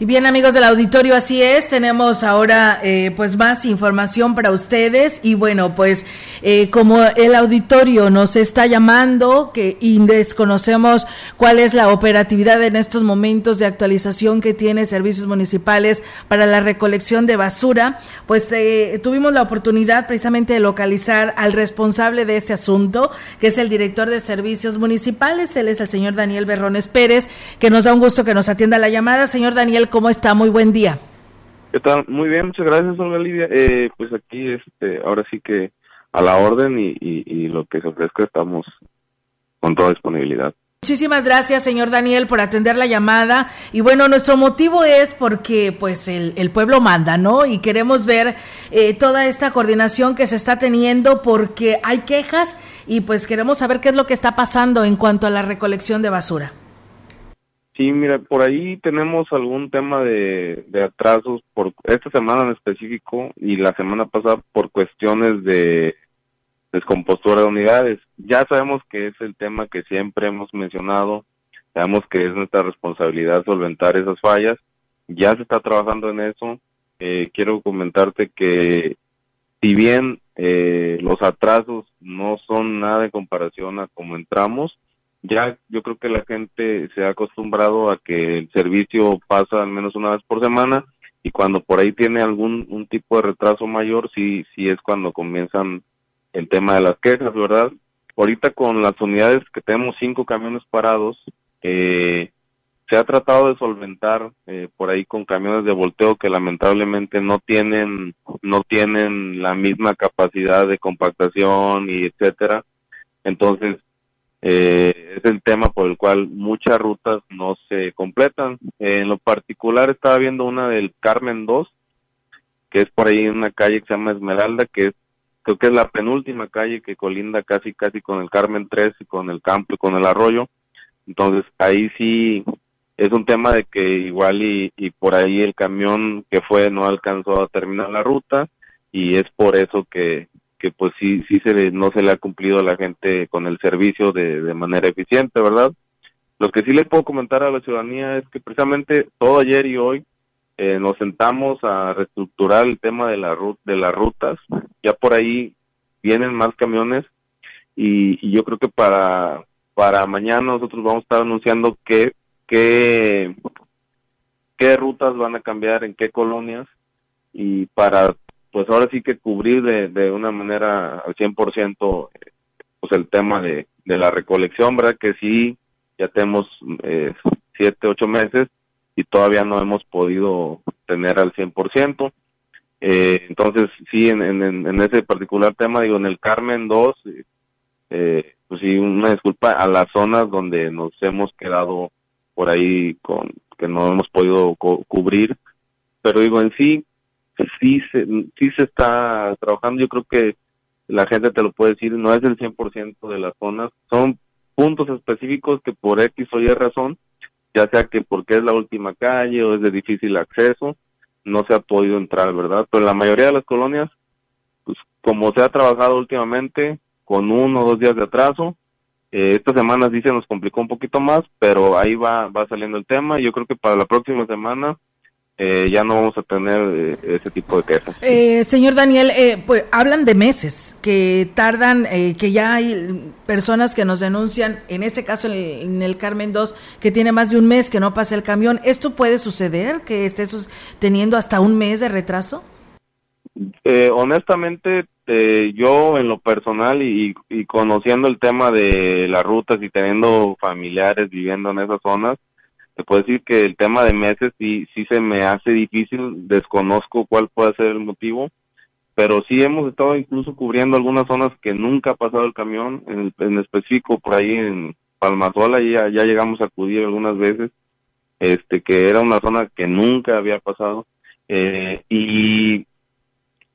Y bien amigos del auditorio, así es, tenemos ahora eh, pues más información para ustedes. Y bueno pues eh, como el auditorio nos está llamando que y desconocemos cuál es la operatividad en estos momentos de actualización que tiene servicios municipales para la recolección de basura, pues eh, tuvimos la oportunidad precisamente de localizar al responsable de este asunto, que es el director de servicios municipales, él es el señor Daniel Berrones Pérez, que nos da un gusto que nos atienda la llamada. Señor Daniel, ¿cómo está? Muy buen día. ¿Qué tal? Muy bien, muchas gracias, Olga Lidia. Eh, pues aquí, este, ahora sí que a la orden y, y, lo que se ofrezca estamos con toda disponibilidad. Muchísimas gracias, señor Daniel, por atender la llamada. Y bueno, nuestro motivo es porque pues el, el pueblo manda, ¿no? Y queremos ver eh, toda esta coordinación que se está teniendo porque hay quejas y pues queremos saber qué es lo que está pasando en cuanto a la recolección de basura. Sí, mira, por ahí tenemos algún tema de, atrasos por esta semana en específico y la semana pasada por cuestiones de descompostura de unidades. Ya sabemos que es el tema que siempre hemos mencionado, sabemos que es nuestra responsabilidad solventar esas fallas, ya se está trabajando en eso. Eh, quiero comentarte que si bien eh, los atrasos no son nada en comparación a cómo entramos, ya yo creo que la gente se ha acostumbrado a que el servicio pasa al menos una vez por semana y cuando por ahí tiene algún un tipo de retraso mayor, sí, sí es cuando comienzan el tema de las quejas, ¿verdad? Ahorita con las unidades que tenemos cinco camiones parados, eh, se ha tratado de solventar eh, por ahí con camiones de volteo que lamentablemente no tienen no tienen la misma capacidad de compactación y etcétera entonces eh, es el tema por el cual muchas rutas no se completan. en lo particular estaba viendo una del Carmen 2, que es por ahí en una calle que se llama Esmeralda, que es creo que es la penúltima calle que colinda casi casi con el Carmen 3 y con el campo y con el arroyo. Entonces ahí sí es un tema de que igual y, y por ahí el camión que fue no alcanzó a terminar la ruta y es por eso que, que pues sí, sí se no se le ha cumplido a la gente con el servicio de, de manera eficiente, ¿verdad? Lo que sí le puedo comentar a la ciudadanía es que precisamente todo ayer y hoy eh, nos sentamos a reestructurar el tema de, la de las rutas. Ya por ahí vienen más camiones y, yo creo que para, para mañana nosotros vamos a estar anunciando qué, qué, qué rutas van a cambiar en qué colonias y para pues ahora sí que cubrir de, de una manera al 100% pues el tema de, de la recolección, ¿verdad? Que sí, ya tenemos eh, siete, ocho meses y todavía no hemos podido tener al 100%. Eh, entonces, sí, en, en, ese particular tema, digo, en el Carmen 2, eh, pues sí, una disculpa a las zonas donde nos hemos quedado por ahí con que no hemos podido cubrir, pero digo, en sí, sí se, sí se está trabajando. Yo creo que la gente te lo puede decir, no es el 100% de las zonas. Son puntos específicos que por X o Y razón, ya sea que porque es la última calle o es de difícil acceso, no se ha podido entrar, ¿verdad? Pero la mayoría de las colonias, pues como se ha trabajado últimamente, con uno o dos días de atraso, eh, esta semana sí se nos complicó un poquito más, pero ahí va, va saliendo el tema. Yo creo que para la próxima semana eh, ya no vamos a tener eh, ese tipo de quejas. Eh, señor Daniel, pues hablan de meses que tardan, que ya hay personas que nos denuncian, en este caso en el, Carmen 2, que tiene más de un mes que no pasa el camión. ¿Esto puede suceder, que esté teniendo hasta un mes de retraso? honestamente, yo en lo personal y, y conociendo el tema de las rutas y teniendo familiares viviendo en esas zonas, te puedo decir que el tema de meses sí, sí se me hace difícil, desconozco cuál puede ser el motivo, pero sí hemos estado incluso cubriendo algunas zonas que nunca ha pasado el camión, en, en específico por ahí en Palmazola ya, ya llegamos a acudir algunas veces, este que era una zona que nunca había pasado, eh, y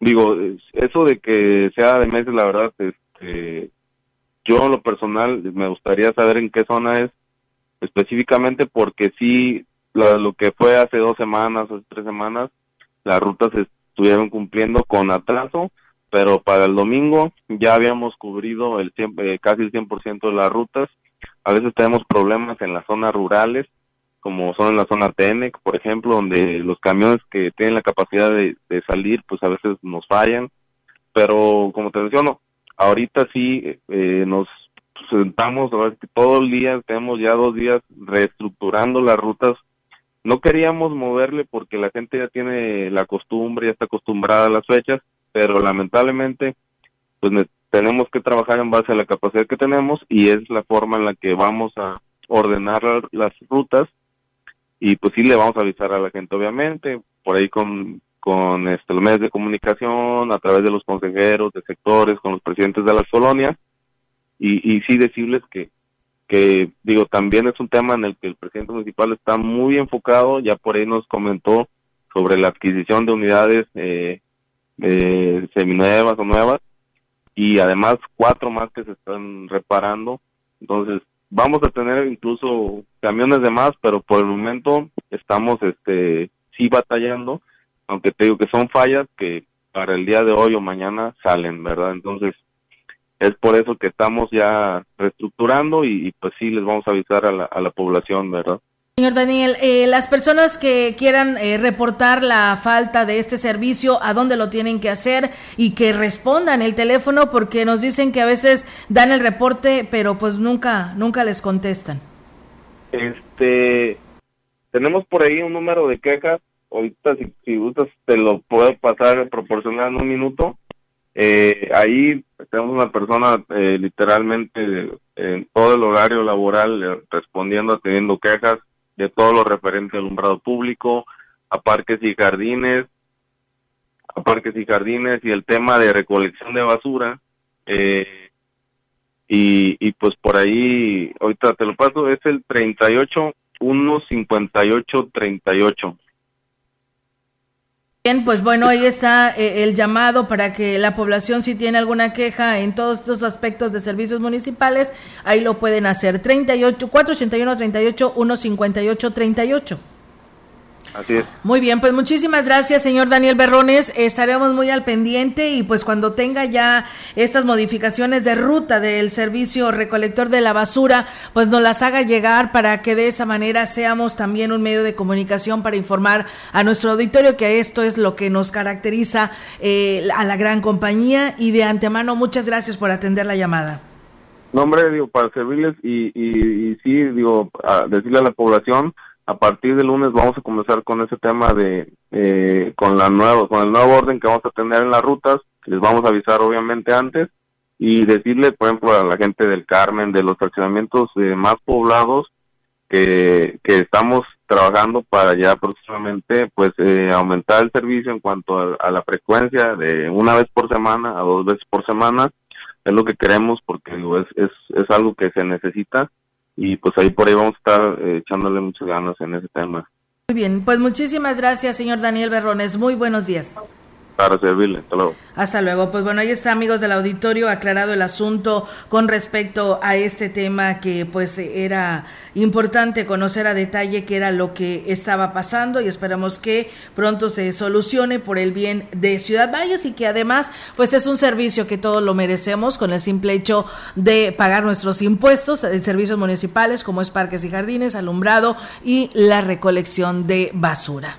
digo, eso de que sea de meses, la verdad, este, yo en lo personal me gustaría saber en qué zona es, específicamente porque sí, lo, que fue hace dos semanas, hace tres semanas, las rutas estuvieron cumpliendo con atraso, pero para el domingo ya habíamos cubrido el eh, casi el 100% de las rutas. A veces tenemos problemas en las zonas rurales, como son en la zona TENEC, por ejemplo, donde los camiones que tienen la capacidad de, salir, pues a veces nos fallan. Pero como te menciono, ahorita sí eh, nos sentamos todo el día, tenemos ya dos días reestructurando las rutas. No queríamos moverle porque la gente ya tiene la costumbre, ya está acostumbrada a las fechas, pero lamentablemente pues tenemos que trabajar en base a la capacidad que tenemos y es la forma en la que vamos a ordenar las rutas y pues sí le vamos a avisar a la gente obviamente por ahí con con este, los medios de comunicación a través de los consejeros de sectores con los presidentes de las colonias y, y sí decirles que digo también es un tema en el que el presidente municipal está muy enfocado ya por ahí nos comentó sobre la adquisición de unidades eh, eh, seminuevas o nuevas y además cuatro más que se están reparando. Entonces vamos a tener incluso camiones de más pero por el momento estamos este sí batallando aunque te digo que son fallas que para el día de hoy o mañana salen verdad entonces es por eso que estamos ya reestructurando y, pues sí les vamos a avisar a la, a la población, ¿verdad? Señor Daniel, eh, las personas que quieran eh, reportar la falta de este servicio, ¿a dónde lo tienen que hacer? Y que respondan el teléfono porque nos dicen que a veces dan el reporte, pero pues nunca, nunca les contestan. Este, tenemos por ahí un número de quejas. Ahorita, si, si gustas, te lo puedo pasar, proporcionar en un minuto. Eh, ahí tenemos una persona eh, literalmente en todo el horario laboral eh, respondiendo, teniendo quejas de todo lo referente al alumbrado público, a parques y jardines, a parques y jardines y el tema de recolección de basura. Eh, y, y pues por ahí, ahorita te lo paso, es el 38 1 58 38. Bien, pues bueno, ahí está eh, el llamado para que la población si tiene alguna queja en todos estos aspectos de servicios municipales, ahí lo pueden hacer. 38 481 38 158 38. Así es. Muy bien, pues muchísimas gracias, señor Daniel Berrones. Estaremos muy al pendiente y pues cuando tenga ya estas modificaciones de ruta del servicio recolector de la basura, pues nos las haga llegar para que de esa manera seamos también un medio de comunicación para informar a nuestro auditorio que esto es lo que nos caracteriza eh, a la gran compañía y de antemano muchas gracias por atender la llamada. No, hombre, digo, para servirles y, y, sí, digo, decirle a la población a partir del lunes vamos a comenzar con ese tema de eh, con la nueva con el nuevo orden que vamos a tener en las rutas les vamos a avisar obviamente antes y decirle por ejemplo a la gente del Carmen de los fraccionamientos eh, más poblados que, que estamos trabajando para ya próximamente pues eh, aumentar el servicio en cuanto a, la frecuencia de una vez por semana a dos veces por semana es lo que queremos porque es, es, es algo que se necesita y pues ahí por ahí vamos a estar eh, echándole muchas ganas en ese tema. Muy bien, pues muchísimas gracias, señor Daniel Berrones. Muy buenos días. Para servirle, hasta luego. Hasta luego. Pues bueno, ahí está, amigos del auditorio, aclarado el asunto con respecto a este tema que pues era importante conocer a detalle qué era lo que estaba pasando y esperamos que pronto se solucione por el bien de Ciudad Valles y que además pues es un servicio que todos lo merecemos con el simple hecho de pagar nuestros impuestos en servicios municipales como es parques y jardines, alumbrado y la recolección de basura.